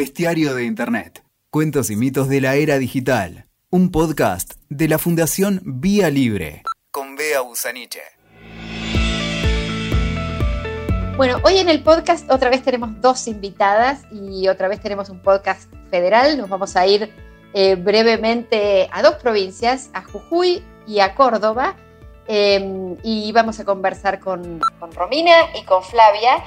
Bestiario de Internet. Cuentos y mitos de la era digital. Un podcast de la Fundación Vía Libre. Con Bea Busaniche. Bueno, hoy en el podcast otra vez tenemos dos invitadas y otra vez tenemos un podcast federal. Nos vamos a ir eh, brevemente a dos provincias, a Jujuy y a Córdoba. Em, y vamos a conversar con, con Romina y con Flavia,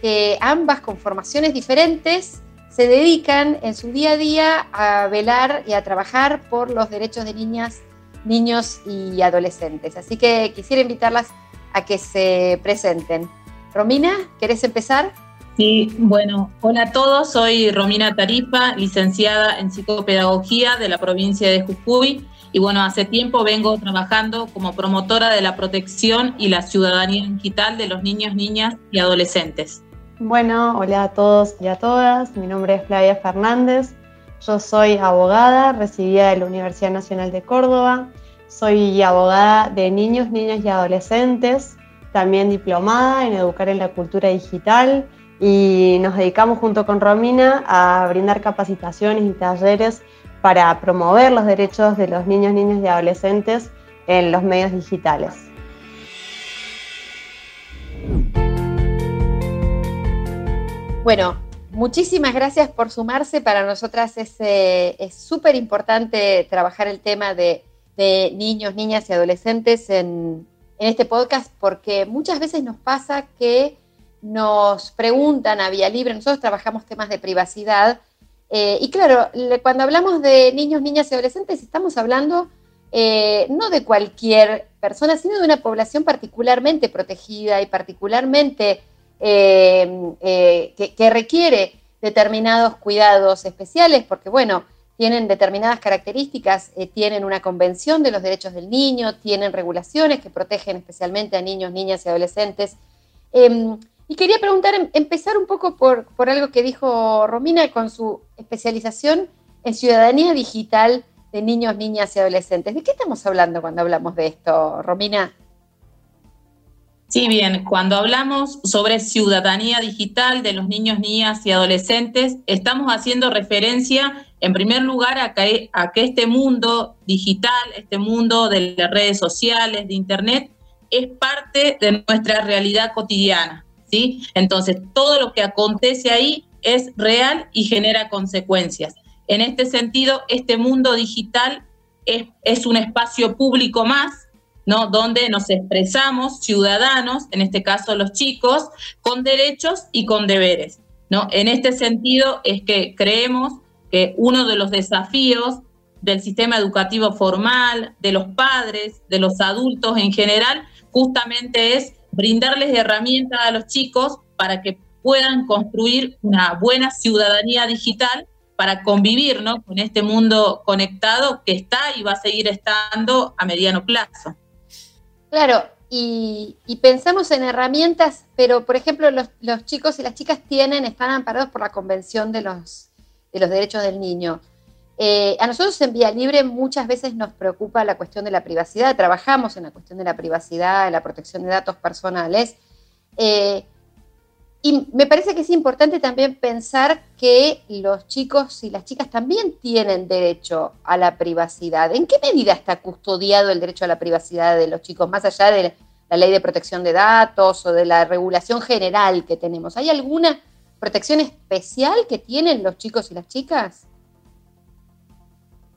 que ambas con formaciones diferentes se dedican en su día a día a velar y a trabajar por los derechos de niñas, niños y adolescentes. Así que quisiera invitarlas a que se presenten. Romina, ¿querés empezar? Sí, bueno, hola a todos, soy Romina Tarifa, licenciada en psicopedagogía de la provincia de Jujuy y bueno, hace tiempo vengo trabajando como promotora de la protección y la ciudadanía digital de los niños, niñas y adolescentes. Bueno, hola a todos y a todas, mi nombre es Flavia Fernández, yo soy abogada recibida de la Universidad Nacional de Córdoba, soy abogada de niños, niñas y adolescentes, también diplomada en educar en la cultura digital y nos dedicamos junto con Romina a brindar capacitaciones y talleres para promover los derechos de los niños, niñas y adolescentes en los medios digitales. Bueno, muchísimas gracias por sumarse. Para nosotras es eh, súper importante trabajar el tema de, niños, niñas y adolescentes en, este podcast porque muchas veces nos pasa que nos preguntan a Vía Libre, nosotros trabajamos temas de privacidad, eh, y claro, cuando hablamos de niños, niñas y adolescentes, estamos hablando eh, no de cualquier persona, sino de una población particularmente protegida y particularmente eh, que, que, requiere determinados cuidados especiales, porque bueno, tienen determinadas características, tienen una convención de los derechos del niño, tienen regulaciones que protegen especialmente a niños, niñas y adolescentes. Em, y quería preguntar, em, empezar un poco por, algo que dijo Romina con su especialización en ciudadanía digital de niños, niñas y adolescentes. ¿De qué estamos hablando cuando hablamos de esto, Romina? Sí, bien, cuando hablamos sobre ciudadanía digital de los niños, niñas y adolescentes, estamos haciendo referencia, en primer lugar, a que, este mundo digital, este mundo de las redes sociales, de Internet, es parte de nuestra realidad cotidiana. ¿sí? Entonces, todo lo que acontece ahí es real y genera consecuencias. En este sentido, este mundo digital es un espacio público más, ¿no? Donde nos expresamos ciudadanos, en este caso los chicos, con derechos y con deberes, ¿no? En este sentido es que creemos que uno de los desafíos del sistema educativo formal, de los padres, de los adultos en general, justamente es brindarles herramientas a los chicos para que puedan construir una buena ciudadanía digital para convivir ¿no? con este mundo conectado que está y va a seguir estando a mediano plazo. Claro, y, pensamos en herramientas, pero por ejemplo los, chicos y las chicas tienen, están amparados por la Convención de los, de Derechos del Niño. Eh, a nosotros en Vía Libre muchas veces nos preocupa la cuestión de la privacidad, trabajamos en la cuestión de la privacidad, en la protección de datos personales. Eh, y me parece que es importante también pensar que los chicos y las chicas también tienen derecho a la privacidad. ¿En qué medida está custodiado el derecho a la privacidad de los chicos, más allá de la ley de protección de datos o de la regulación general que tenemos? ¿Hay alguna protección especial que tienen los chicos y las chicas?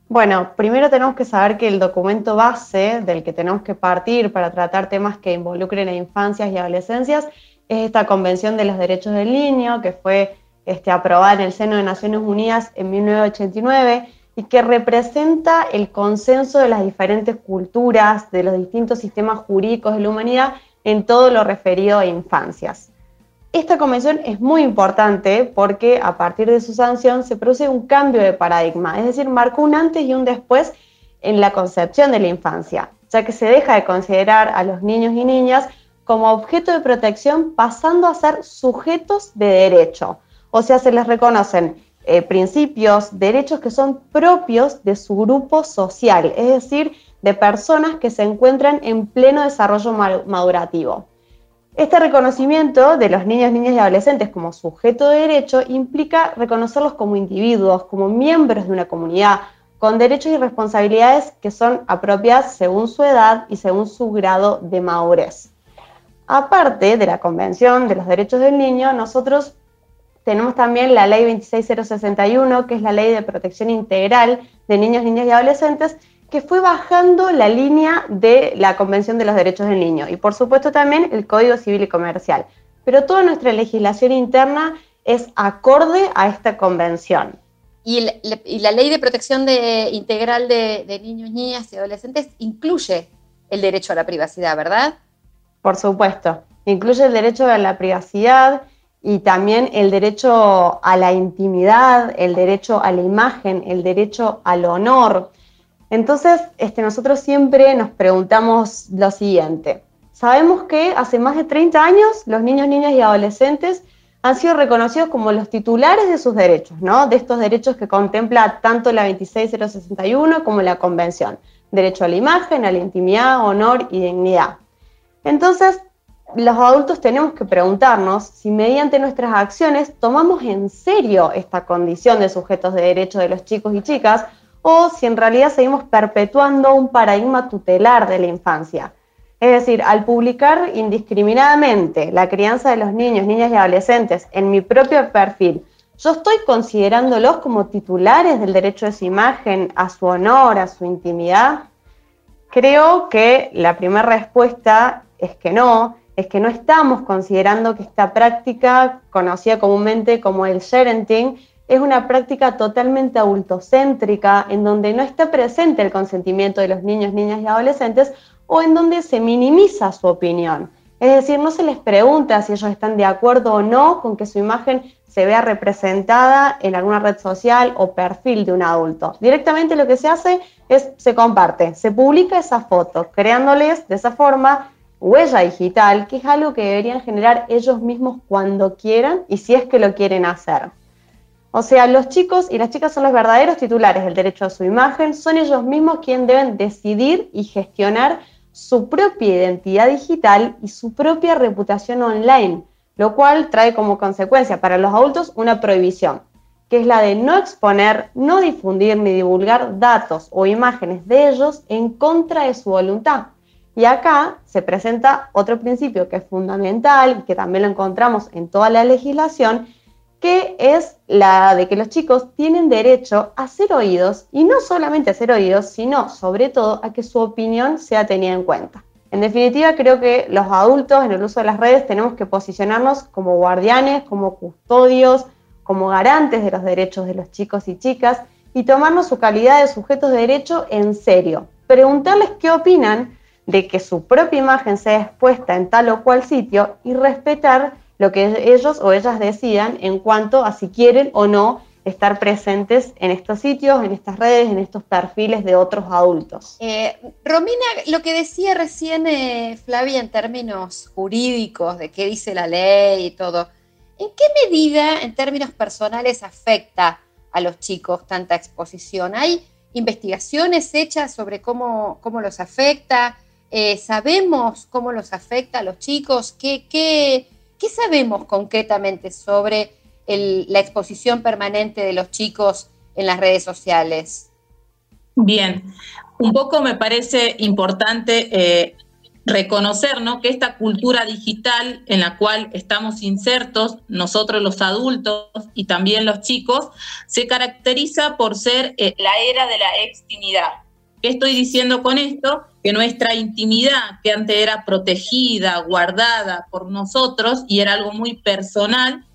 Bueno, primero tenemos que saber que el documento base del que tenemos que partir para tratar temas que involucren a infancias y adolescencias es esta Convención de los Derechos del Niño, que fue este, aprobada en el seno de Naciones Unidas en 1989 y que representa el consenso de las diferentes culturas, de los distintos sistemas jurídicos de la humanidad en todo lo referido a infancias. Esta convención es muy importante porque a partir de su sanción se produce un cambio de paradigma, es decir, marcó un antes y un después en la concepción de la infancia, ya que se deja de considerar a los niños y niñas como objeto de protección pasando a ser sujetos de derecho. O sea, se les reconocen eh, principios, derechos que son propios de su grupo social, es decir, de personas que se encuentran en pleno desarrollo madurativo. Este reconocimiento de los niños, niñas y adolescentes como sujeto de derecho implica reconocerlos como individuos, como miembros de una comunidad, con derechos y responsabilidades que son apropiadas según su edad y según su grado de madurez. Aparte de la Convención de los Derechos del Niño, nosotros tenemos también la Ley 26061, que es la Ley de Protección Integral de Niños, Niñas y Adolescentes, que fue bajando la línea de la Convención de los Derechos del Niño y por supuesto también el Código Civil y Comercial. Pero toda nuestra legislación interna es acorde a esta convención. Y, la Ley de Protección Integral de, Niños, Niñas y Adolescentes incluye el derecho a la privacidad, ¿verdad? Por supuesto, incluye el derecho a la privacidad y también el derecho a la intimidad, el derecho a la imagen, el derecho al honor. Entonces, este, nosotros siempre nos preguntamos lo siguiente. Sabemos que hace más de 30 años los niños, niñas y adolescentes han sido reconocidos como los titulares de sus derechos, ¿no? De estos derechos que contempla tanto la 26061 como la Convención. Derecho a la imagen, a la intimidad, honor y dignidad. Entonces, los adultos tenemos que preguntarnos si mediante nuestras acciones tomamos en serio esta condición de sujetos de derecho de los chicos y chicas o si en realidad seguimos perpetuando un paradigma tutelar de la infancia. Es decir, al publicar indiscriminadamente la crianza de los niños, niñas y adolescentes en mi propio perfil, yo estoy considerándolos como titulares del derecho de su imagen, a su honor, a su intimidad. Creo que la primera respuesta es que no, es que no estamos considerando que esta práctica, conocida comúnmente como el sharenting, es una práctica totalmente adultocéntrica, en donde no está presente el consentimiento de los niños, niñas y adolescentes, o en donde se minimiza su opinión. Es decir, no se les pregunta si ellos están de acuerdo o no con que su imagen se vea representada en alguna red social o perfil de un adulto. Directamente lo que se hace es se comparte, se publica esa foto, creándoles de esa forma huella digital, que es algo que deberían generar ellos mismos cuando quieran y si es que lo quieren hacer. O sea, los chicos y las chicas son los verdaderos titulares del derecho a su imagen, son ellos mismos quienes deben decidir y gestionar su propia identidad digital y su propia reputación online, lo cual trae como consecuencia para los adultos una prohibición, que es la de no exponer, no difundir ni divulgar datos o imágenes de ellos en contra de su voluntad. Y acá se presenta otro principio que es fundamental y que también lo encontramos en toda la legislación, que es la de que los chicos tienen derecho a ser oídos y no solamente a ser oídos, sino sobre todo a que su opinión sea tenida en cuenta. En definitiva, creo que los adultos en el uso de las redes tenemos que posicionarnos como guardianes, como custodios, como garantes de los derechos de los chicos y chicas y tomarnos su calidad de sujetos de derecho en serio. Preguntarles qué opinan de que su propia imagen sea expuesta en tal o cual sitio y respetar lo que ellos o ellas decidan en cuanto a si quieren o no estar presentes en estos sitios, en estas redes, en estos perfiles de otros adultos. Eh, Romina, lo que decía recién eh, Flavia en términos jurídicos, de qué dice la ley y todo, ¿en qué medida en términos personales afecta a los chicos tanta exposición? ¿Hay investigaciones hechas sobre cómo, cómo los afecta? Eh, ¿Sabemos cómo los afecta a los chicos? ¿Qué, qué ¿Qué sabemos concretamente sobre la exposición permanente de los chicos en las redes sociales? Bien, un poco me parece importante eh, reconocer que esta cultura digital en la cual estamos insertos, nosotros los adultos y también los chicos, se caracteriza por ser eh, la era de la extimidad. ¿Qué estoy diciendo con esto? Que nuestra intimidad, que antes era protegida, guardada por nosotros y era algo muy personal,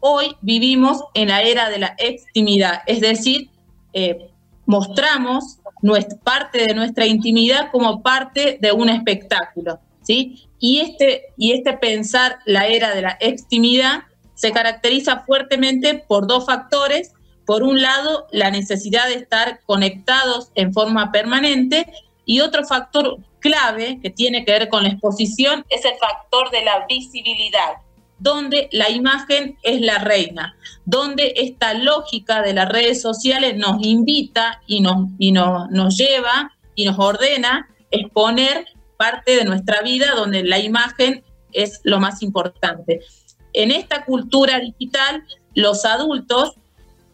hoy vivimos en la era de la extimidad, es decir, eh, mostramos nuestra, parte de nuestra intimidad como parte de un espectáculo, ¿sí? Y este, y este pensar la era de la extimidad se caracteriza fuertemente por dos factores por un lado, la necesidad de estar conectados en forma permanente y otro factor clave que tiene que ver con la exposición es el factor de la visibilidad, donde la imagen es la reina, donde esta lógica de las redes sociales nos invita y nos, y nos, nos lleva y nos ordena exponer parte de nuestra vida donde la imagen es lo más importante. En esta cultura digital, los adultos,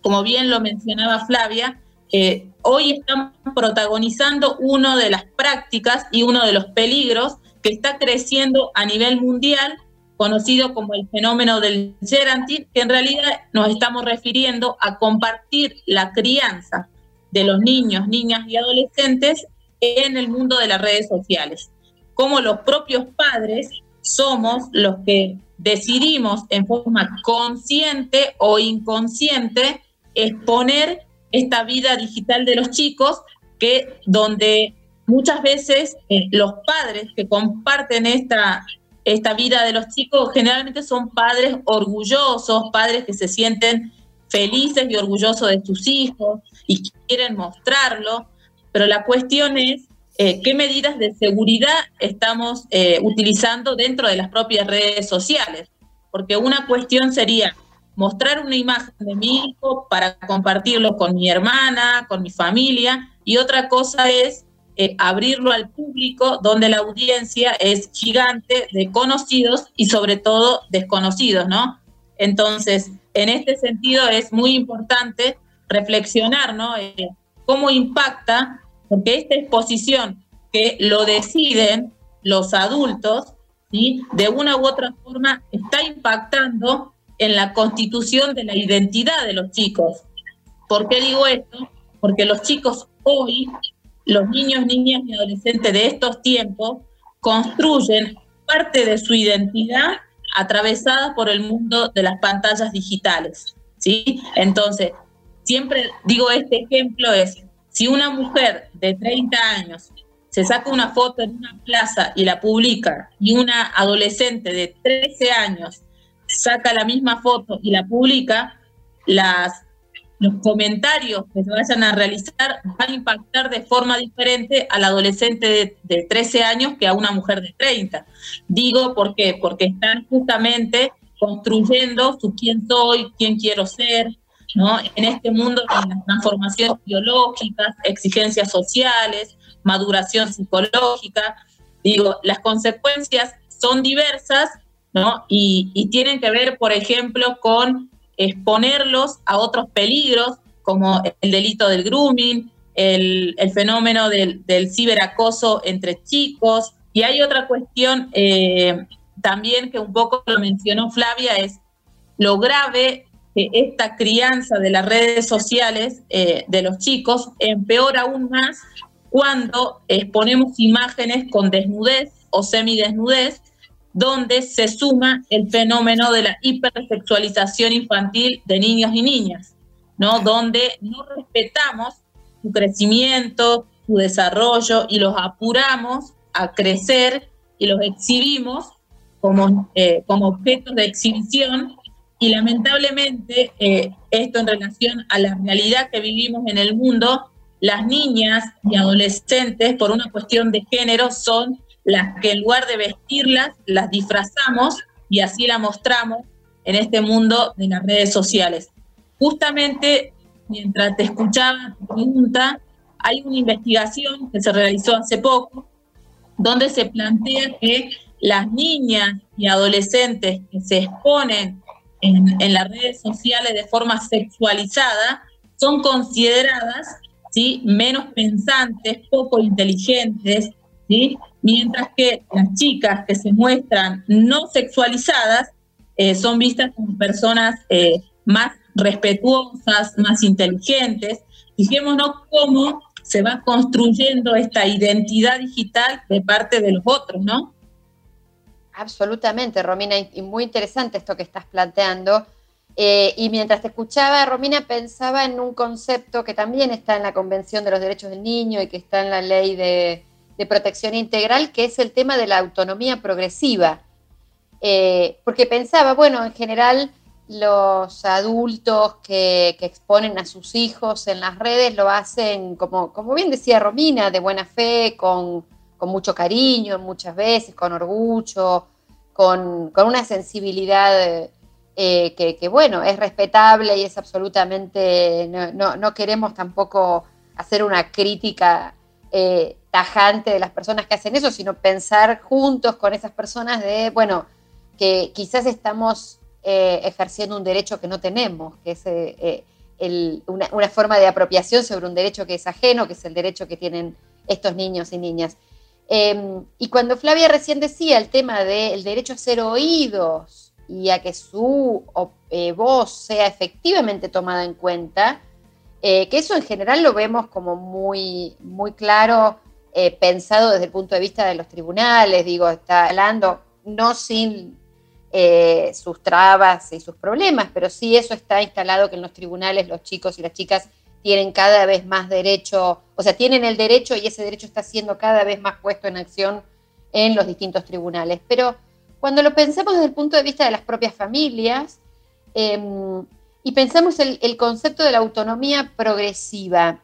como bien lo mencionaba Flavia, eh, hoy están protagonizando una de las prácticas y uno de los peligros que está creciendo a nivel mundial, conocido como el fenómeno del geranting, que en realidad nos estamos refiriendo a compartir la crianza de los niños, niñas y adolescentes en el mundo de las redes sociales. Como los propios padres somos los que decidimos en forma consciente o inconsciente exponer esta vida digital de los chicos, que donde muchas veces eh, los padres que comparten esta, esta vida de los chicos generalmente son padres orgullosos, padres que se sienten felices y orgullosos de sus hijos y quieren mostrarlo, pero la cuestión es eh, qué medidas de seguridad estamos eh, utilizando dentro de las propias redes sociales, porque una cuestión sería mostrar una imagen de mi hijo para compartirlo con mi hermana, con mi familia, y otra cosa es eh, abrirlo al público donde la audiencia es gigante de conocidos y sobre todo desconocidos, ¿no? Entonces, en este sentido es muy importante reflexionar, ¿no? Eh, cómo impacta, porque esta exposición que lo deciden los adultos, ¿sí? De una u otra forma está impactando en la constitución de la identidad de los chicos. ¿Por qué digo esto? Porque los chicos hoy los niños, niñas y adolescentes de estos tiempos construyen parte de su identidad atravesada por el mundo de las pantallas digitales. ¿sí? Entonces, siempre digo este ejemplo es, si una mujer de 30 años se saca una foto en una plaza y la publica, y una adolescente de 13 años saca la misma foto y la publica, las los comentarios que se vayan a realizar van a impactar de forma diferente al adolescente de, 13 años que a una mujer de 30. Digo, ¿por qué? Porque están justamente construyendo su quién soy, quién quiero ser, ¿no? En este mundo de las transformaciones biológicas, exigencias sociales, maduración psicológica, digo, las consecuencias son diversas, ¿no? Y, tienen que ver, por ejemplo, con exponerlos a otros peligros como el delito del grooming, el, fenómeno del, ciberacoso entre chicos. Y hay otra cuestión eh, también que un poco lo mencionó Flavia, es lo grave que esta crianza de las redes sociales eh, de los chicos empeora aún más cuando exponemos imágenes con desnudez o semidesnudez donde se suma el fenómeno de la hipersexualización infantil de niños y niñas, ¿no? Donde no respetamos su crecimiento, su desarrollo y los apuramos a crecer y los exhibimos como, eh, como objetos de exhibición y lamentablemente eh, esto en relación a la realidad que vivimos en el mundo, las niñas y adolescentes por una cuestión de género son las que en lugar de vestirlas, las disfrazamos y así la mostramos en este mundo de las redes sociales. Justamente mientras te escuchaba tu pregunta, hay una investigación que se realizó hace poco donde se plantea que las niñas y adolescentes que se exponen en, en las redes sociales de forma sexualizada son consideradas ¿sí? menos pensantes, poco inteligentes, mientras que las chicas que se muestran no sexualizadas eh, son vistas como personas eh, más respetuosas, más inteligentes. Fijémonos cómo se va construyendo esta identidad digital de parte de los otros, ¿no? Absolutamente, Romina, y muy interesante esto que estás planteando. Eh, y mientras te escuchaba, Romina, pensaba en un concepto que también está en la Convención de los Derechos del Niño y que está en la ley de, de protección integral, que es el tema de la autonomía progresiva. Eh, porque pensaba, bueno, en general los adultos que, exponen a sus hijos en las redes lo hacen, como, como bien decía Romina, de buena fe, con, mucho cariño muchas veces, con orgullo, con, una sensibilidad eh, que, bueno, es respetable y es absolutamente, no, no queremos tampoco hacer una crítica eh, tajante de las personas que hacen eso, sino pensar juntos con esas personas de, bueno, que quizás estamos eh, ejerciendo un derecho que no tenemos, que es eh, una, forma de apropiación sobre un derecho que es ajeno, que es el derecho que tienen estos niños y niñas. Em, y cuando Flavia recién decía el tema del derecho a ser oídos y a que su voz sea efectivamente tomada en cuenta, que eso en general lo vemos como muy, muy claro eh, pensado desde el punto de vista de los tribunales, digo, está hablando no sin eh, sus trabas y sus problemas, pero sí eso está instalado que en los tribunales los chicos y las chicas tienen cada vez más derecho, o sea, tienen el derecho y ese derecho está siendo cada vez más puesto en acción en los distintos tribunales. Pero cuando lo pensamos desde el punto de vista de las propias familias em, y pensamos el concepto de la autonomía progresiva,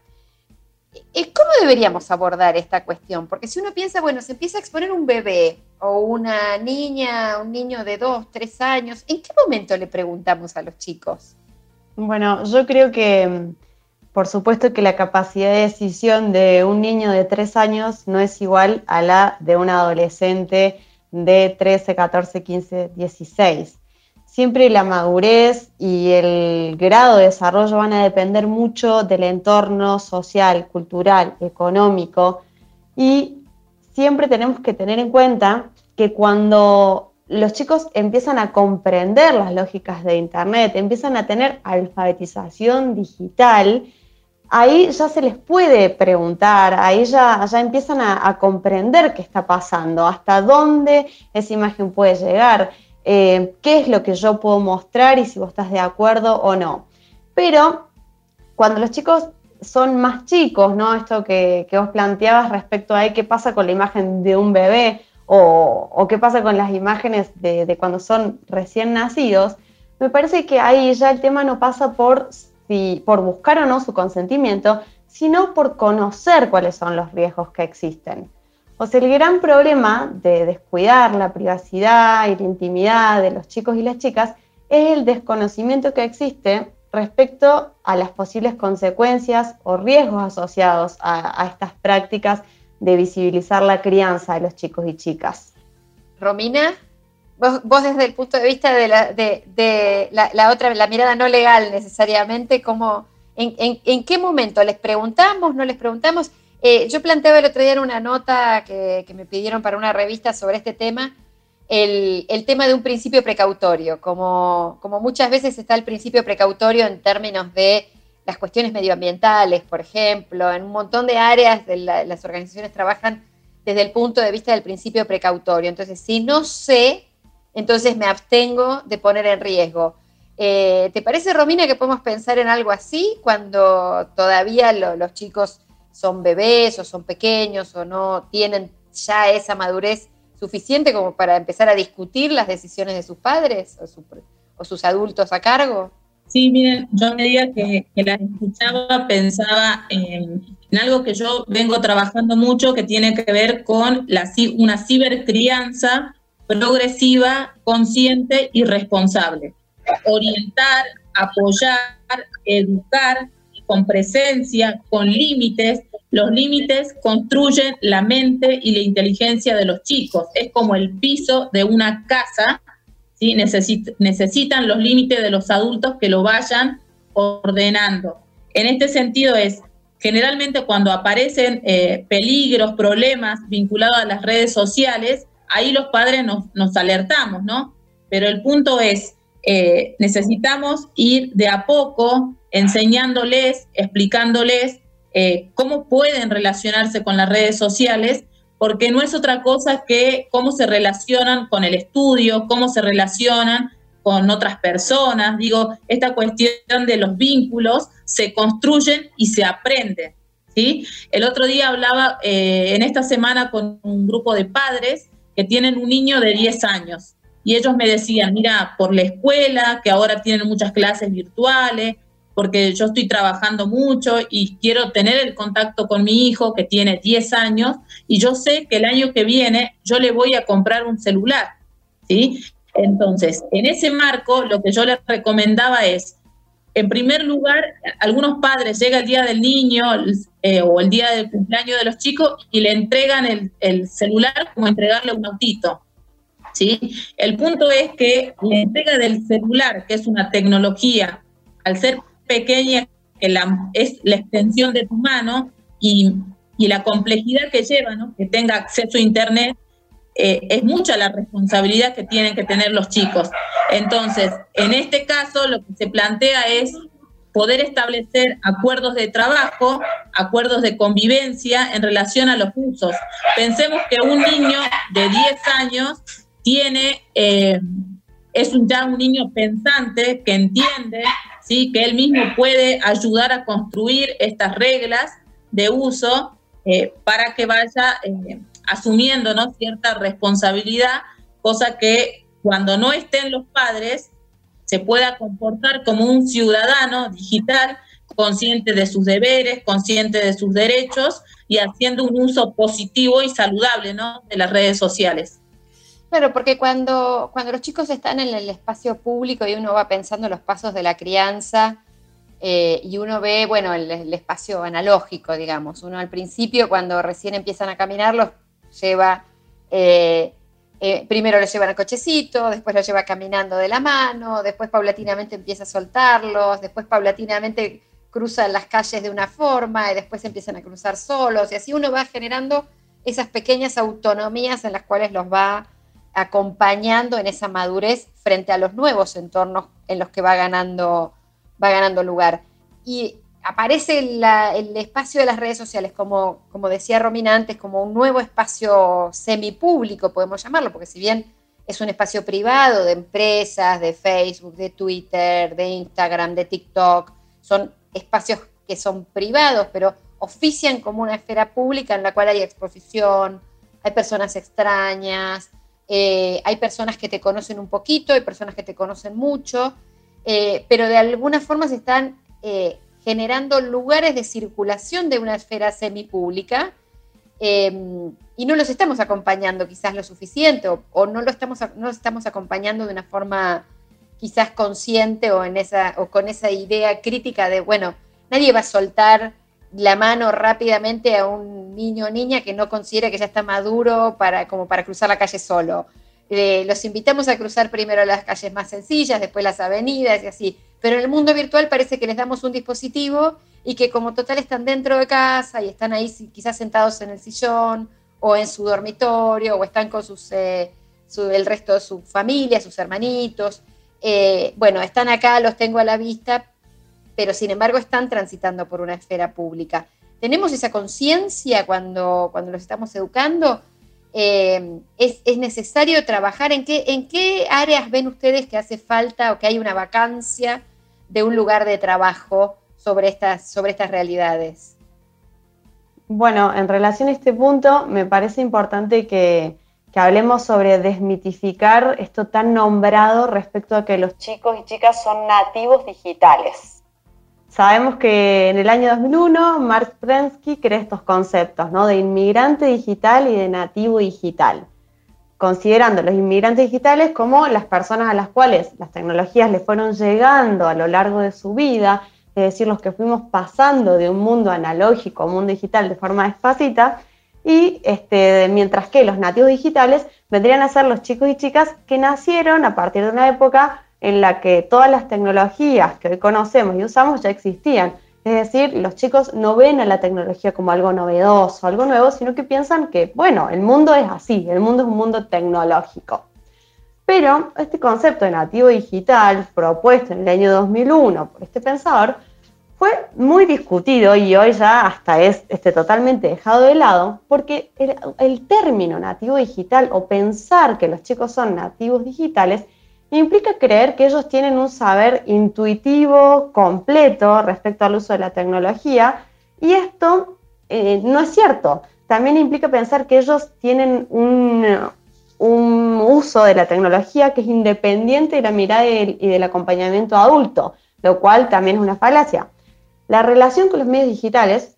¿Cómo deberíamos abordar esta cuestión? Porque si uno piensa, bueno, se empieza a exponer un bebé o una niña, un niño de dos, tres años, ¿en qué momento le preguntamos a los chicos? Bueno, yo creo que, por supuesto que la capacidad de decisión de un niño de tres años no es igual a la de un adolescente de 13, 14, 15, 16 siempre la madurez y el grado de desarrollo van a depender mucho del entorno social, cultural, económico y siempre tenemos que tener en cuenta que cuando los chicos empiezan a comprender las lógicas de Internet, empiezan a tener alfabetización digital, ahí ya se les puede preguntar, ahí ya, ya empiezan a, a comprender qué está pasando, hasta dónde esa imagen puede llegar. Eh, qué es lo que yo puedo mostrar y si vos estás de acuerdo o no. Pero cuando los chicos son más chicos, ¿no? Esto que, vos planteabas respecto a qué pasa con la imagen de un bebé o, qué pasa con las imágenes de, cuando son recién nacidos, me parece que ahí ya el tema no pasa por, por buscar o no su consentimiento, sino por conocer cuáles son los riesgos que existen. O sea, el gran problema de descuidar la privacidad y la intimidad de los chicos y las chicas es el desconocimiento que existe respecto a las posibles consecuencias o riesgos asociados a, estas prácticas de visibilizar la crianza de los chicos y chicas. Romina, vos, desde el punto de vista de la, otra, la mirada no legal necesariamente, ¿cómo, en qué momento les preguntamos, no les preguntamos? Eh, yo planteaba el otro día en una nota que, me pidieron para una revista sobre este tema, el, tema de un principio precautorio, como, como, muchas veces está el principio precautorio en términos de las cuestiones medioambientales, por ejemplo, en un montón de áreas las organizaciones trabajan desde el punto de vista del principio precautorio. Entonces, si no sé, entonces me abstengo de poner en riesgo. Eh, ¿Te parece, Romina, que podemos pensar en algo así cuando todavía los chicos son bebés o son pequeños o no tienen ya esa madurez suficiente como para empezar a discutir las decisiones de sus padres o, sus adultos a cargo? Sí, miren, yo a medida que, que la escuchaba pensaba en, algo que yo vengo trabajando mucho que tiene que ver con la, una cibercrianza progresiva, consciente y responsable. Orientar, apoyar, educar con presencia, con límites. Los límites construyen la mente y la inteligencia de los chicos. Es como el piso de una casa. ¿sí? necesitan los límites de los adultos que lo vayan ordenando. En este sentido es, generalmente cuando aparecen eh, peligros, problemas vinculados a las redes sociales, ahí los padres nos, alertamos, ¿no? Pero el punto es, eh, necesitamos ir de a poco enseñándoles, explicándoles eh, cómo pueden relacionarse con las redes sociales, porque no es otra cosa que cómo se relacionan con el estudio, cómo se relacionan con otras personas. Digo, esta cuestión de los vínculos se construyen y se aprenden. ¿sí? El otro día hablaba eh, en esta semana con un grupo de padres que tienen un niño de 10 años y ellos me decían, mira, por la escuela, que ahora tienen muchas clases virtuales, porque yo estoy trabajando mucho y quiero tener el contacto con mi hijo que tiene 10 años y yo sé que el año que viene yo le voy a comprar un celular, ¿sí? Entonces, en ese marco, lo que yo les recomendaba es, en primer lugar, algunos padres llega el día del niño, eh, o el día del cumpleaños de los chicos y le entregan el, el celular como entregarle un autito. ¿Sí? El punto es que la entrega del celular, que es una tecnología, al ser pequeña, que la, es la extensión de tu mano y, y la complejidad que lleva, ¿no? que tenga acceso a Internet, eh, es mucha la responsabilidad que tienen que tener los chicos. Entonces, en este caso, lo que se plantea es poder establecer acuerdos de trabajo, acuerdos de convivencia en relación a los usos. Pensemos que un niño de 10 años tiene, eh, es ya un niño pensante que entiende, ¿sí? que él mismo puede ayudar a construir estas reglas de uso eh, para que vaya asumiendo ¿no? cierta responsabilidad, cosa que cuando no estén los padres se pueda comportar como un ciudadano digital consciente de sus deberes, consciente de sus derechos y haciendo un uso positivo y saludable ¿no? de las redes sociales. Claro, porque cuando, cuando los chicos están en el espacio público y uno va pensando los pasos de la crianza eh, y uno ve, bueno, el, el, espacio analógico, digamos, uno al principio cuando recién empiezan a caminar los lleva, eh, eh, primero lo lleva en el cochecito, después lo lleva caminando de la mano, después paulatinamente empieza a soltarlos, después paulatinamente cruzan las calles de una forma y después empiezan a cruzar solos y así uno va generando esas pequeñas autonomías en las cuales los va acompañando en esa madurez frente a los nuevos entornos en los que va ganando, va ganando lugar. Y aparece el espacio de las redes sociales, como, como decía Romina antes, como un nuevo espacio semipúblico, podemos llamarlo, porque si bien es un espacio privado de empresas, de Facebook, de Twitter, de Instagram, de TikTok, son espacios que son privados, pero ofician como una esfera pública en la cual hay exposición, hay personas extrañas, eh, hay personas que te conocen un poquito, hay personas que te conocen mucho, eh, pero de alguna forma se están eh, generando lugares de circulación de una esfera semipública eh, y no los estamos acompañando quizás lo suficiente o, no lo estamos, no estamos acompañando de una forma quizás consciente o, en esa, o con esa idea crítica de, bueno, nadie va a soltar la mano rápidamente a un niño o niña que no considera que ya está maduro para, como para cruzar la calle solo. Eh, los invitamos a cruzar primero las calles más sencillas, después las avenidas y así. Pero en el mundo virtual parece que les damos un dispositivo y que como total están dentro de casa y están ahí quizás sentados en el sillón o en su dormitorio o están con sus, eh, el resto de su familia, sus hermanitos. Eh, bueno, están acá, los tengo a la vista, pero sin embargo están transitando por una esfera pública. ¿Tenemos esa conciencia cuando, cuando los estamos educando? Eh, es, necesario trabajar? ¿En qué, ¿En qué áreas ven ustedes que hace falta o que hay una vacancia de un lugar de trabajo sobre estas, sobre estas realidades? Bueno, en relación a este punto, me parece importante que, que hablemos sobre desmitificar esto tan nombrado respecto a que los chicos y chicas son nativos digitales. Sabemos que en el año 2001 Mark Prensky crea estos conceptos ¿no? de inmigrante digital y de nativo digital, considerando los inmigrantes digitales como las personas a las cuales las tecnologías le fueron llegando a lo largo de su vida, es decir, los que fuimos pasando de un mundo analógico a un mundo digital de forma despacita, y este, mientras que los nativos digitales vendrían a ser los chicos y chicas que nacieron a partir de una época en la que todas las tecnologías que hoy conocemos y usamos ya existían. Es decir, los chicos no ven a la tecnología como algo novedoso, algo nuevo, sino que piensan que, bueno, el mundo es así, el mundo es un mundo tecnológico. Pero este concepto de nativo digital, propuesto en el año 2001 por este pensador, fue muy discutido y hoy ya hasta es este, totalmente dejado de lado, porque el, el término nativo digital o pensar que los chicos son nativos digitales implica creer que ellos tienen un saber intuitivo completo respecto al uso de la tecnología y esto eh, no es cierto. También implica pensar que ellos tienen un, uso de la tecnología que es independiente de la mirada y del acompañamiento adulto, lo cual también es una falacia. La relación con los medios digitales,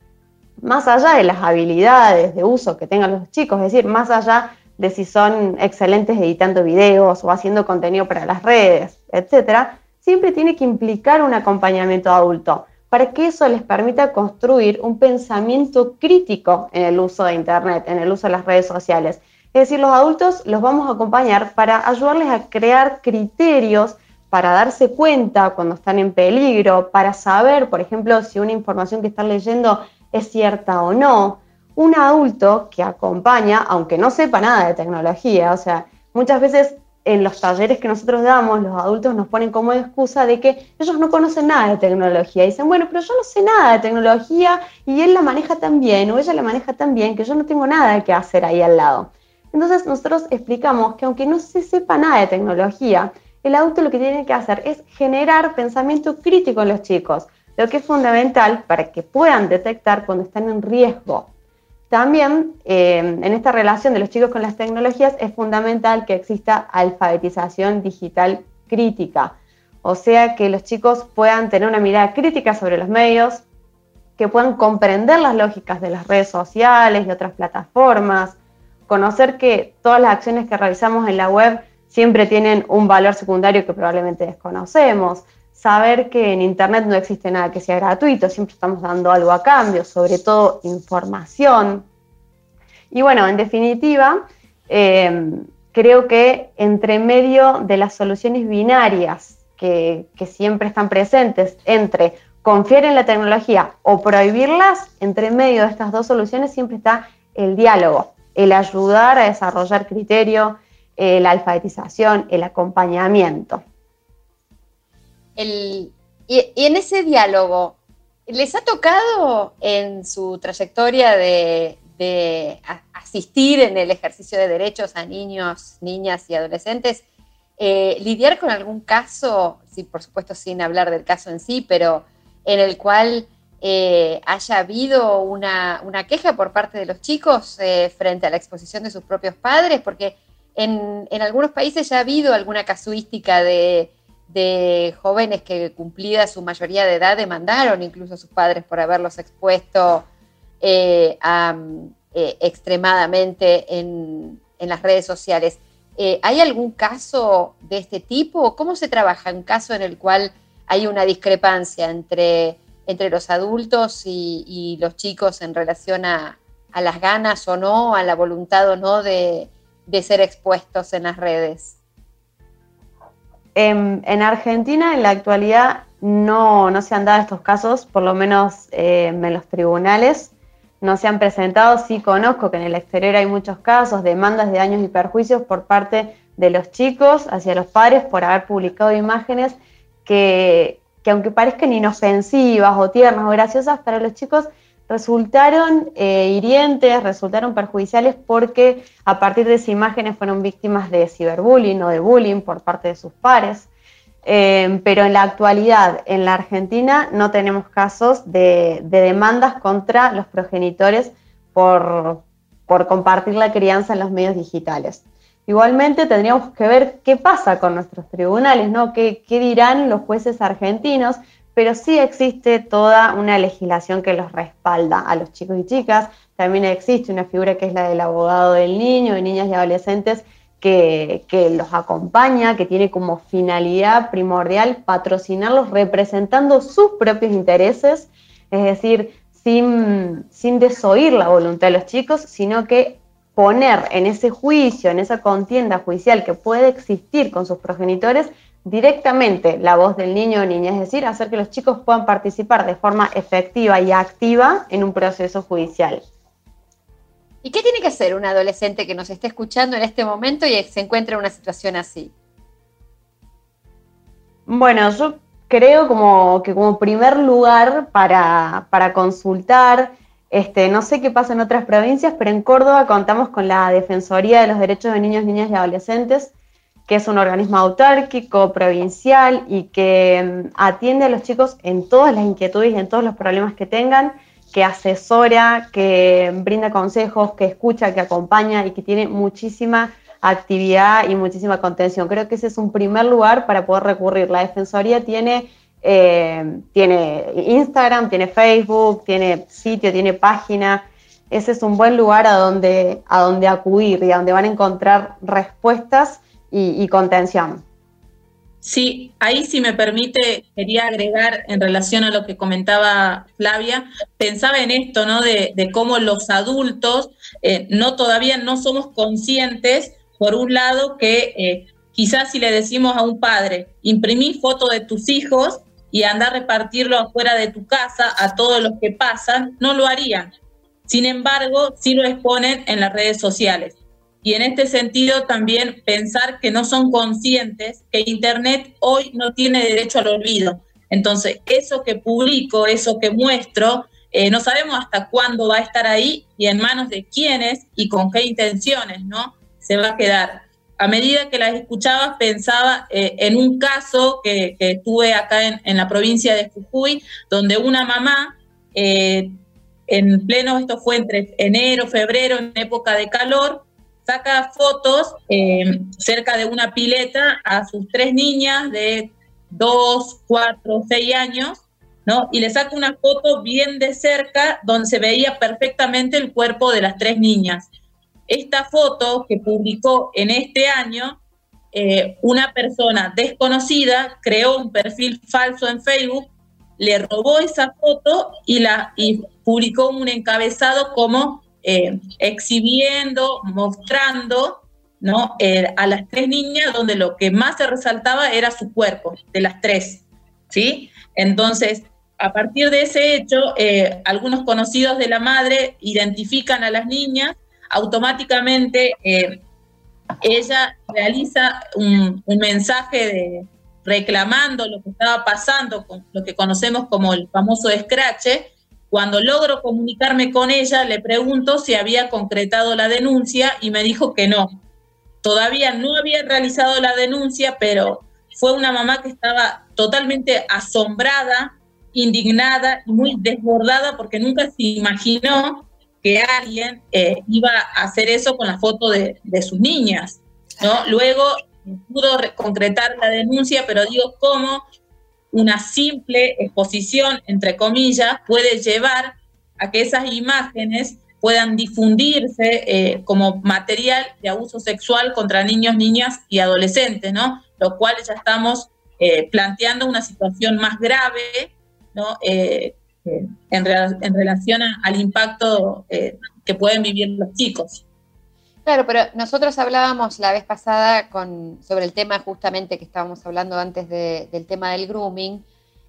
más allá de las habilidades de uso que tengan los chicos, es decir, más allá de si son excelentes editando videos o haciendo contenido para las redes, etcétera, siempre tiene que implicar un acompañamiento adulto. para que eso les permita construir un pensamiento crítico en el uso de Internet, en el uso de las redes sociales. Es decir, los adultos los vamos a acompañar para ayudarles a crear criterios, para darse cuenta cuando están en peligro, para saber, por ejemplo, si una información que están leyendo es cierta o no. Un adulto que acompaña, aunque no sepa nada de tecnología, o sea, muchas veces en los talleres que nosotros damos, los adultos nos ponen como excusa de que ellos no conocen nada de tecnología. Y dicen, bueno, pero yo no sé nada de tecnología y él la maneja tan bien o ella la maneja tan bien que yo no tengo nada que hacer ahí al lado. Entonces nosotros explicamos que aunque no se sepa nada de tecnología, el adulto lo que tiene que hacer es generar pensamiento crítico en los chicos, lo que es fundamental para que puedan detectar cuando están en riesgo. También eh, en esta relación de los chicos con las tecnologías es fundamental que exista alfabetización digital crítica, o sea que los chicos puedan tener una mirada crítica sobre los medios, que puedan comprender las lógicas de las redes sociales y otras plataformas, conocer que todas las acciones que realizamos en la web siempre tienen un valor secundario que probablemente desconocemos, saber que en Internet no existe nada que sea gratuito, siempre estamos dando algo a cambio, sobre todo información. Y bueno, en definitiva, em, creo que entre medio de las soluciones binarias que, siempre están presentes entre confiar en la tecnología o prohibirlas, entre medio de estas dos soluciones siempre está el diálogo, el ayudar a desarrollar criterio, eh, la alfabetización, el acompañamiento. Y, en ese diálogo, ¿les ha tocado en su trayectoria de, asistir en el ejercicio de derechos a niños, niñas y adolescentes, eh, lidiar con algún caso, por supuesto sin hablar del caso en sí, pero en el cual eh, haya habido una, queja por parte de los chicos frente a la exposición de sus propios padres, porque en, algunos países ya ha habido alguna casuística de, jóvenes que cumplida su mayoría de edad demandaron incluso a sus padres por haberlos expuesto eh, eh, extremadamente en, las redes sociales. Eh, ¿Hay algún caso de este tipo? ¿Cómo se trabaja un caso en el cual hay una discrepancia entre, entre los adultos y, los chicos en relación a, a, las ganas o no, a la voluntad o no de, de ser expuestos en las redes? En, Argentina, en la actualidad, no, no, se han dado estos casos, por lo menos eh, en los tribunales. No se han presentado, sí conozco que en el exterior hay muchos casos, demandas de daños y perjuicios por parte de los chicos hacia los padres por haber publicado imágenes que, que aunque parezcan inofensivas o tiernas o graciosas, para los chicos resultaron eh, hirientes, resultaron perjudiciales porque a partir de esas imágenes fueron víctimas de ciberbullying o de bullying por parte de sus pares. Eh, pero en la actualidad, en la Argentina, no tenemos casos de, demandas contra los progenitores por, compartir la crianza en los medios digitales. Igualmente tendríamos que ver qué pasa con nuestros tribunales, ¿no? ¿Qué, qué dirán los jueces argentinos? Pero sí existe toda una legislación que los respalda a los chicos y chicas. También existe una figura que es la del abogado del niño, de niñas y adolescentes, que, los acompaña, que tiene como finalidad primordial patrocinarlos representando sus propios intereses, es decir, sin, sin desoír la voluntad de los chicos, sino que poner en ese juicio, en esa contienda judicial que puede existir con sus progenitores, directamente la voz del niño o niña, es decir, hacer que los chicos puedan participar de forma efectiva y activa en un proceso judicial. ¿Y qué tiene que hacer un adolescente que nos esté escuchando en este momento y se encuentra en una situación así? Bueno, yo creo como que como primer lugar para, para consultar, este, no sé qué pasa en otras provincias, pero en Córdoba contamos con la Defensoría de los Derechos de Niños, Niñas y Adolescentes, que es un organismo autárquico, provincial y que mm, atiende a los chicos en todas las inquietudes y en todos los problemas que tengan, que asesora, que brinda consejos, que escucha, que acompaña y que tiene muchísima actividad y muchísima contención. Creo que ese es un primer lugar para poder recurrir. La Defensoría tiene, eh, tiene Instagram, tiene Facebook, tiene sitio, tiene página. Ese es un buen lugar a donde, a donde acudir y a donde van a encontrar respuestas y, contención. Sí, ahí si me permite, quería agregar en relación a lo que comentaba Flavia, pensaba en esto, ¿no? De, cómo los adultos eh, no todavía no somos conscientes, por un lado, que eh, quizás si le decimos a un padre, imprimí foto de tus hijos y anda a repartirlo afuera de tu casa a todos los que pasan, no lo harían. Sin embargo, sí lo exponen en las redes sociales. Y en este sentido también pensar que no son conscientes que Internet hoy no tiene derecho al olvido. Entonces, eso que publico, eso que muestro, eh, no sabemos hasta cuándo va a estar ahí y en manos de quiénes y con qué intenciones, ¿no? Se va a quedar. A medida que las escuchaba, pensaba eh, en un caso que, tuve acá en, la provincia de Jujuy, donde una mamá, eh, en pleno, esto fue entre enero, febrero, en época de calor, saca fotos eh, cerca de una pileta a sus tres niñas de dos, cuatro, seis años, ¿no? Y le saca una foto bien de cerca donde se veía perfectamente el cuerpo de las tres niñas. Esta foto que publicó en este año, eh, una persona desconocida creó un perfil falso en Facebook, le robó esa foto y, la, y publicó un encabezado como eh, exhibiendo, mostrando ¿no? Eh, a las tres niñas donde lo que más se resaltaba era su cuerpo, de las tres. ¿sí? Entonces, a partir de ese hecho, eh, algunos conocidos de la madre identifican a las niñas, automáticamente ella realiza un, un mensaje de, reclamando lo que estaba pasando, con lo que conocemos como el famoso escrache, cuando logro comunicarme con ella, le pregunto si había concretado la denuncia y me dijo que no. Todavía no había realizado la denuncia, pero fue una mamá que estaba totalmente asombrada, indignada y muy desbordada porque nunca se imaginó que alguien eh, iba a hacer eso con la foto de, de sus niñas. ¿no? Luego pudo concretar la denuncia, pero digo, ¿cómo una simple exposición, entre comillas, puede llevar a que esas imágenes puedan difundirse eh, como material de abuso sexual contra niños, niñas y adolescentes, ¿no? Lo cual ya estamos eh, planteando una situación más grave, ¿no? Eh, en, en, relación al impacto que pueden vivir los chicos. Claro, pero nosotros hablábamos la vez pasada sobre el tema justamente que estábamos hablando antes del tema del grooming,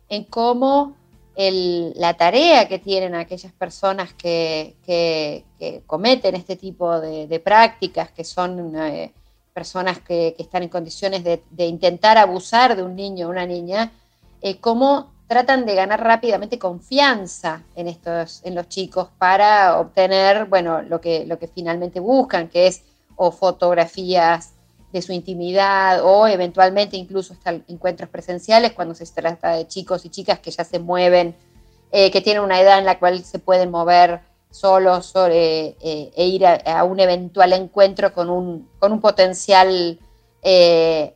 en cómo la tarea que tienen aquellas personas que, cometen este tipo de, prácticas, que son eh, personas que, están en condiciones de, intentar abusar de un niño o una niña, eh, cómo tratan de ganar rápidamente confianza en estos, en los chicos para obtener, bueno, lo que, lo que finalmente buscan, que es o fotografías de su intimidad o eventualmente incluso hasta encuentros presenciales cuando se trata de chicos y chicas que ya se mueven, eh, que tienen una edad en la cual se pueden mover solos eh, eh, e ir a, un eventual encuentro con un, con un potencial,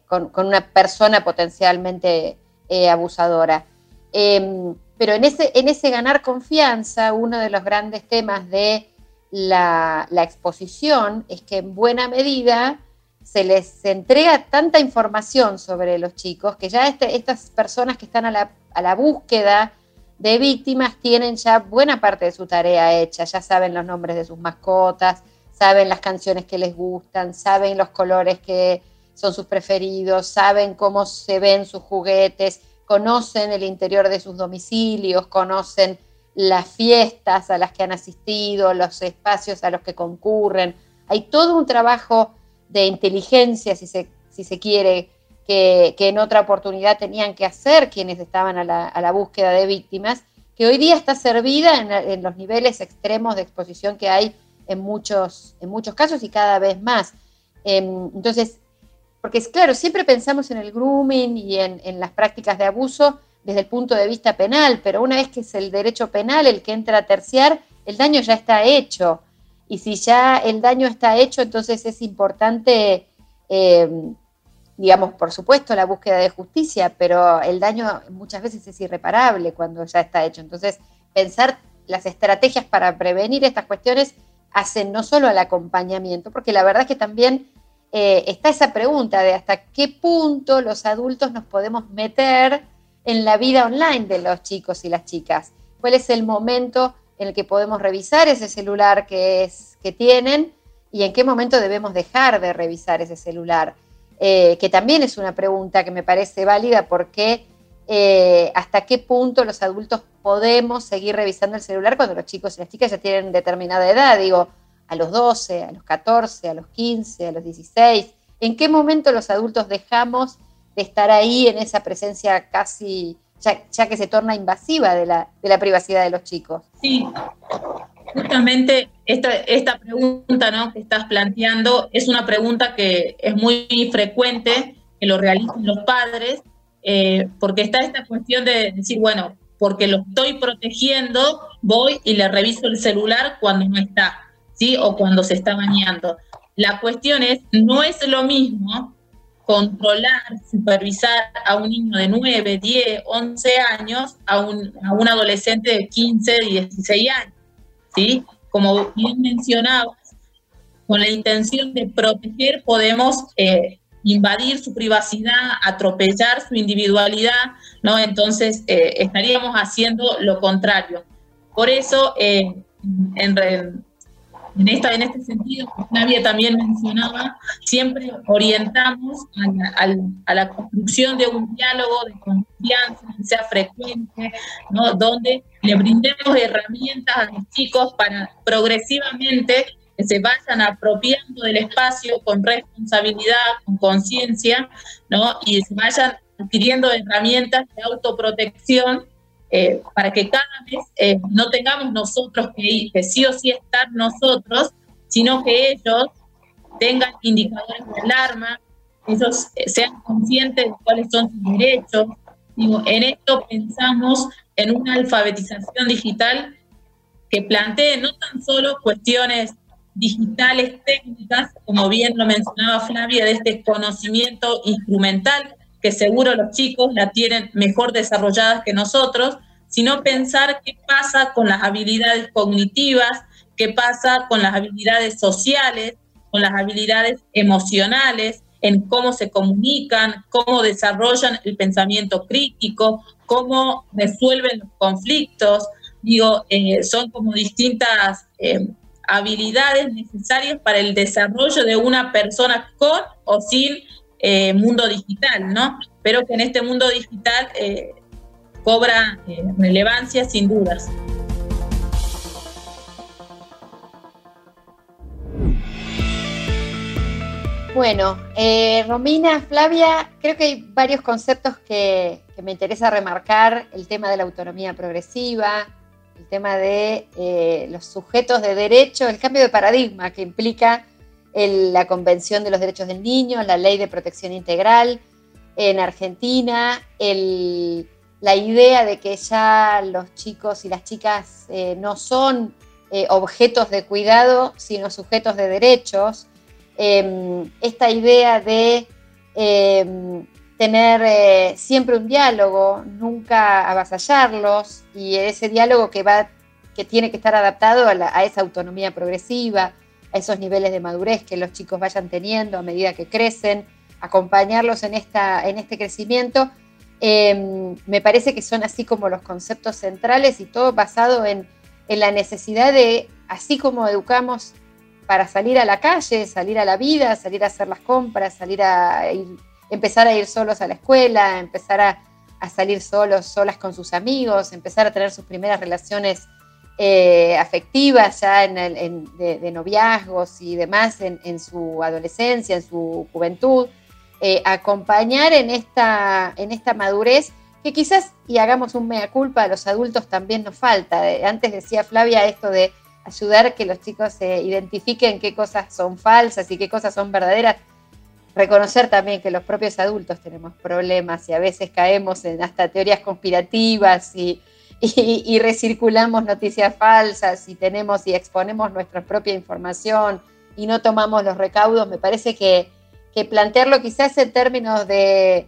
con, con, una persona potencialmente abusadora. Em, pero en ese, ganar confianza, uno de los grandes temas de la, exposición es que en buena medida se les entrega tanta información sobre los chicos que ya este, estas personas que están a la, búsqueda de víctimas tienen ya buena parte de su tarea hecha, ya saben los nombres de sus mascotas, saben las canciones que les gustan, saben los colores que son sus preferidos, saben cómo se ven sus juguetes, conocen el interior de sus domicilios, conocen las fiestas a las que han asistido, los espacios a los que concurren. Hay todo un trabajo de inteligencia, si se, quiere, que, en otra oportunidad tenían que hacer quienes estaban a la, búsqueda de víctimas, que hoy día está servida en, los niveles extremos de exposición que hay en muchos, en muchos casos y cada vez más. Em, entonces, porque es claro, siempre pensamos en el grooming y en, las prácticas de abuso desde el punto de vista penal, pero una vez que es el derecho penal el que entra a terciar, el daño ya está hecho. Y si ya el daño está hecho, entonces es importante, eh, digamos, por supuesto, la búsqueda de justicia, pero el daño muchas veces es irreparable cuando ya está hecho. Entonces, pensar las estrategias para prevenir estas cuestiones hacen no solo al acompañamiento, porque la verdad es que también eh, está esa pregunta de hasta qué punto los adultos nos podemos meter en la vida online de los chicos y las chicas. ¿Cuál es el momento en el que podemos revisar ese celular que, es, que tienen y en qué momento debemos dejar de revisar ese celular? Eh, que también es una pregunta que me parece válida porque eh, hasta qué punto los adultos podemos seguir revisando el celular cuando los chicos y las chicas ya tienen determinada edad. Digo, a los 12, a los 14, a los 15, a los 16? ¿En qué momento los adultos dejamos de estar ahí en esa presencia casi, ya, que se torna invasiva de la, de la, privacidad de los chicos? Sí, justamente esta, esta pregunta ¿no? que estás planteando es una pregunta que es muy frecuente que lo realicen los padres, eh, porque está esta cuestión de decir, bueno, porque lo estoy protegiendo, voy y le reviso el celular cuando no está. ¿Sí? O cuando se está bañando. La cuestión es, no es lo mismo controlar, supervisar a un niño de 9, 10, 11 años a un, a un adolescente de 15, 16 años, ¿sí? Como bien mencionabas, con la intención de proteger podemos eh, invadir su privacidad, atropellar su individualidad, ¿no? Entonces eh, estaríamos haciendo lo contrario. Por eso, eh, en, en, en, esta, en este sentido, Flavia también mencionaba, siempre orientamos a la, construcción de un diálogo de confianza, que sea frecuente, ¿no? donde le brindemos herramientas a los chicos para progresivamente que se vayan apropiando del espacio con responsabilidad, con conciencia, ¿no? y se vayan adquiriendo herramientas de autoprotección eh, para que cada vez eh, no tengamos nosotros que, que sí o sí estar nosotros, sino que ellos tengan indicadores de alarma, ellos eh, sean conscientes de cuáles son sus derechos. Digo, en esto pensamos en una alfabetización digital que plantee no tan solo cuestiones digitales técnicas, como bien lo mencionaba Flavia, de este conocimiento instrumental que seguro los chicos la tienen mejor desarrolladas que nosotros, sino pensar qué pasa con las habilidades cognitivas, qué pasa con las habilidades sociales, con las habilidades emocionales, en cómo se comunican, cómo desarrollan el pensamiento crítico, cómo resuelven los conflictos. Digo, eh, son como distintas eh, habilidades necesarias para el desarrollo de una persona con o sin eh, mundo digital, ¿no? Pero que en este mundo digital eh, cobra eh, relevancia sin dudas. Bueno, Romina, Flavia, creo que hay varios conceptos que, me interesa remarcar. El tema de la autonomía progresiva, el tema de los sujetos de derecho, el cambio de paradigma que implica la Convención de los Derechos del Niño, la Ley de Protección Integral en Argentina, la idea de que ya los chicos y las chicas eh, no son eh, objetos de cuidado, sino sujetos de derechos, em, esta idea de em, tener eh, siempre un diálogo, nunca avasallarlos, y ese diálogo que, va, que tiene que estar adaptado a esa autonomía progresiva, a esos niveles de madurez que los chicos vayan teniendo a medida que crecen, acompañarlos en, esta, en este crecimiento. Em, me parece que son así como los conceptos centrales y todo basado en, la necesidad de, así como educamos para salir a la calle, salir a la vida, salir a hacer las compras, salir a empezar a ir solos a la escuela, empezar a, a salir solos, solas con sus amigos, empezar a tener sus primeras relaciones eh, afectivas ya en de, noviazgos y demás en, su adolescencia, en su juventud, eh, acompañar en esta, en esta madurez que quizás, y hagamos un mea culpa, a los adultos también nos falta. Eh, antes decía Flavia esto de ayudar que los chicos se identifiquen qué cosas son falsas y qué cosas son verdaderas. Reconocer también que los propios adultos tenemos problemas y a veces caemos en hasta teorías conspirativas y, y, recirculamos noticias falsas y tenemos y exponemos nuestra propia información y no tomamos los recaudos, me parece que, plantearlo quizás en términos de,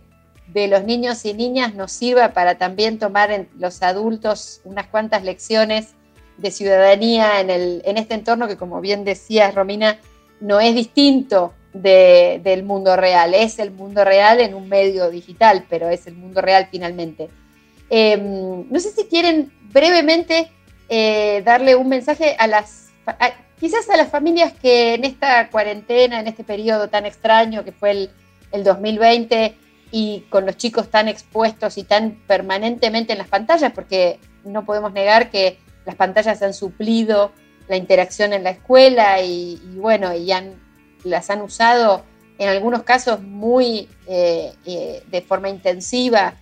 los niños y niñas nos sirva para también tomar en los adultos unas cuantas lecciones de ciudadanía en, el, en este entorno que, como bien decía Romina, no es distinto del mundo real. Es el mundo real en un medio digital, pero es el mundo real finalmente. Em, no sé si quieren brevemente eh, darle un mensaje a las, quizás a las familias que en esta cuarentena, en este periodo tan extraño que fue el, el 2020 y con los chicos tan expuestos y tan permanentemente en las pantallas, porque no podemos negar que las pantallas han suplido la interacción en la escuela y, bueno, y han, las han usado en algunos casos muy eh, eh, de forma intensiva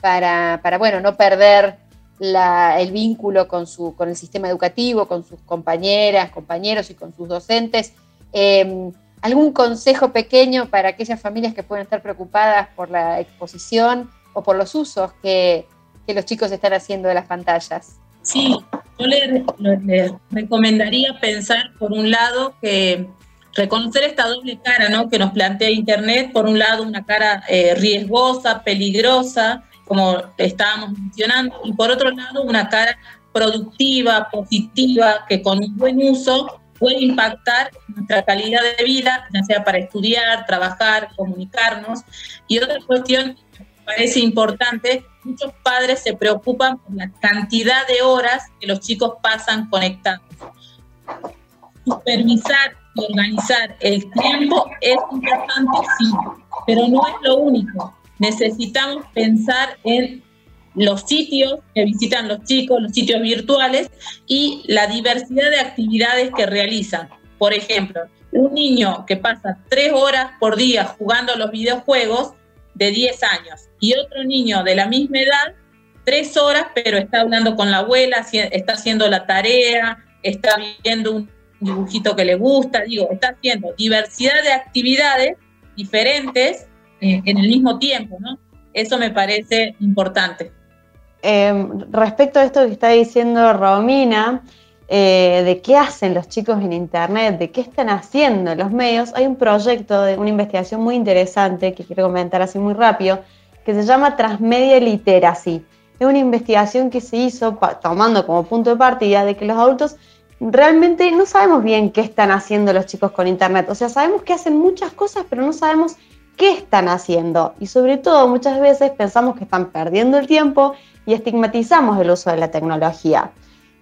para, bueno, no perder el vínculo con, su, con el sistema educativo, con sus compañeras, compañeros y con sus docentes. Em, ¿Algún consejo pequeño para aquellas familias que pueden estar preocupadas por la exposición o por los usos que, que los chicos están haciendo de las pantallas? Sí, yo les recomendaría pensar, por un lado, que reconocer esta doble cara ¿no? que nos plantea Internet, por un lado una cara eh, riesgosa, peligrosa, como estábamos mencionando, y por otro lado una cara productiva, positiva, que con un buen uso puede impactar nuestra calidad de vida, ya sea para estudiar, trabajar, comunicarnos. Y otra cuestión que me parece importante, muchos padres se preocupan por la cantidad de horas que los chicos pasan conectados. Supervisar y organizar el tiempo es importante, sí, pero no es lo único. Necesitamos pensar en los sitios que visitan los chicos, los sitios virtuales y la diversidad de actividades que realizan. Por ejemplo, un niño que pasa tres horas por día jugando los videojuegos de 10 años y otro niño de la misma edad, tres horas, pero está hablando con la abuela, está haciendo la tarea, está viendo un dibujito que le gusta, digo, está haciendo diversidad de actividades diferentes eh, en el mismo tiempo, ¿no? Eso me parece importante. Em, respecto a esto que está diciendo Romina, eh, de qué hacen los chicos en Internet, de qué están haciendo los medios, hay un proyecto de una investigación muy interesante que quiero comentar así muy rápido, que se llama Transmedia Literacy. Es una investigación que se hizo tomando como punto de partida de que los adultos realmente no sabemos bien qué están haciendo los chicos con Internet. O sea, sabemos que hacen muchas cosas, pero no sabemos qué están haciendo. Y sobre todo muchas veces pensamos que están perdiendo el tiempo y estigmatizamos el uso de la tecnología.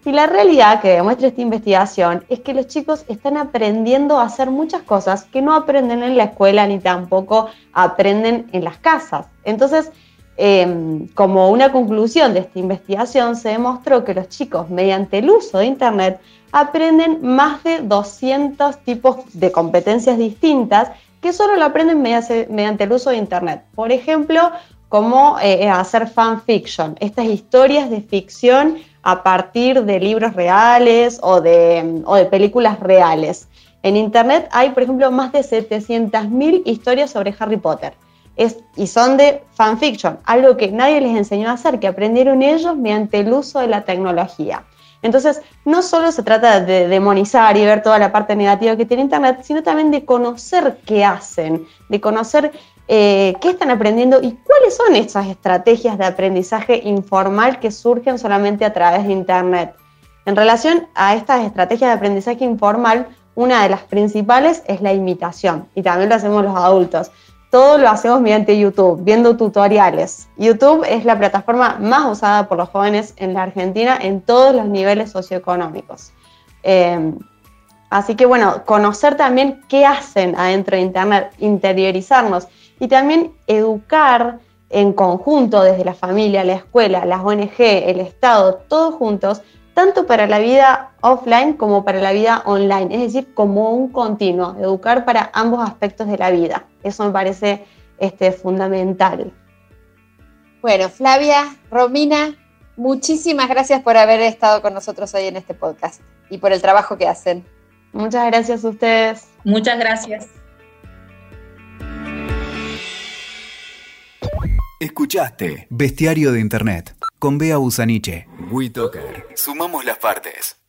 Y la realidad que demuestra esta investigación es que los chicos están aprendiendo a hacer muchas cosas que no aprenden en la escuela ni tampoco aprenden en las casas. Entonces, em, como una conclusión de esta investigación, se demostró que los chicos, mediante el uso de Internet, aprenden más de 200 tipos de competencias distintas que solo lo aprenden mediante el uso de Internet. Por ejemplo, cómo eh, hacer fanfiction, estas historias de ficción a partir de libros reales o de, de películas reales. En Internet hay, por ejemplo, más de 700.000 historias sobre Harry Potter. Es, y son de fanfiction, algo que nadie les enseñó a hacer, que aprendieron ellos mediante el uso de la tecnología. Entonces, no solo se trata de demonizar y ver toda la parte negativa que tiene Internet, sino también de conocer qué hacen, de conocer eh, qué están aprendiendo y cuáles son esas estrategias de aprendizaje informal que surgen solamente a través de Internet. En relación a estas estrategias de aprendizaje informal, una de las principales es la imitación y también lo hacemos los adultos todo lo hacemos mediante YouTube, viendo tutoriales. YouTube es la plataforma más usada por los jóvenes en la Argentina en todos los niveles socioeconómicos. Em, así que bueno, conocer también qué hacen adentro de Internet, interiorizarnos y también educar en conjunto desde la familia, la escuela, las ONG, el Estado, todos juntos, tanto para la vida offline como para la vida online, es decir, como un continuo, educar para ambos aspectos de la vida. Eso me parece este, fundamental. Bueno, Flavia, Romina, muchísimas gracias por haber estado con nosotros hoy en este podcast y por el trabajo que hacen. Muchas gracias a ustedes. Muchas gracias. Escuchaste Bestiario de Internet con Bea Busaniche. WeToker. Sumamos las partes.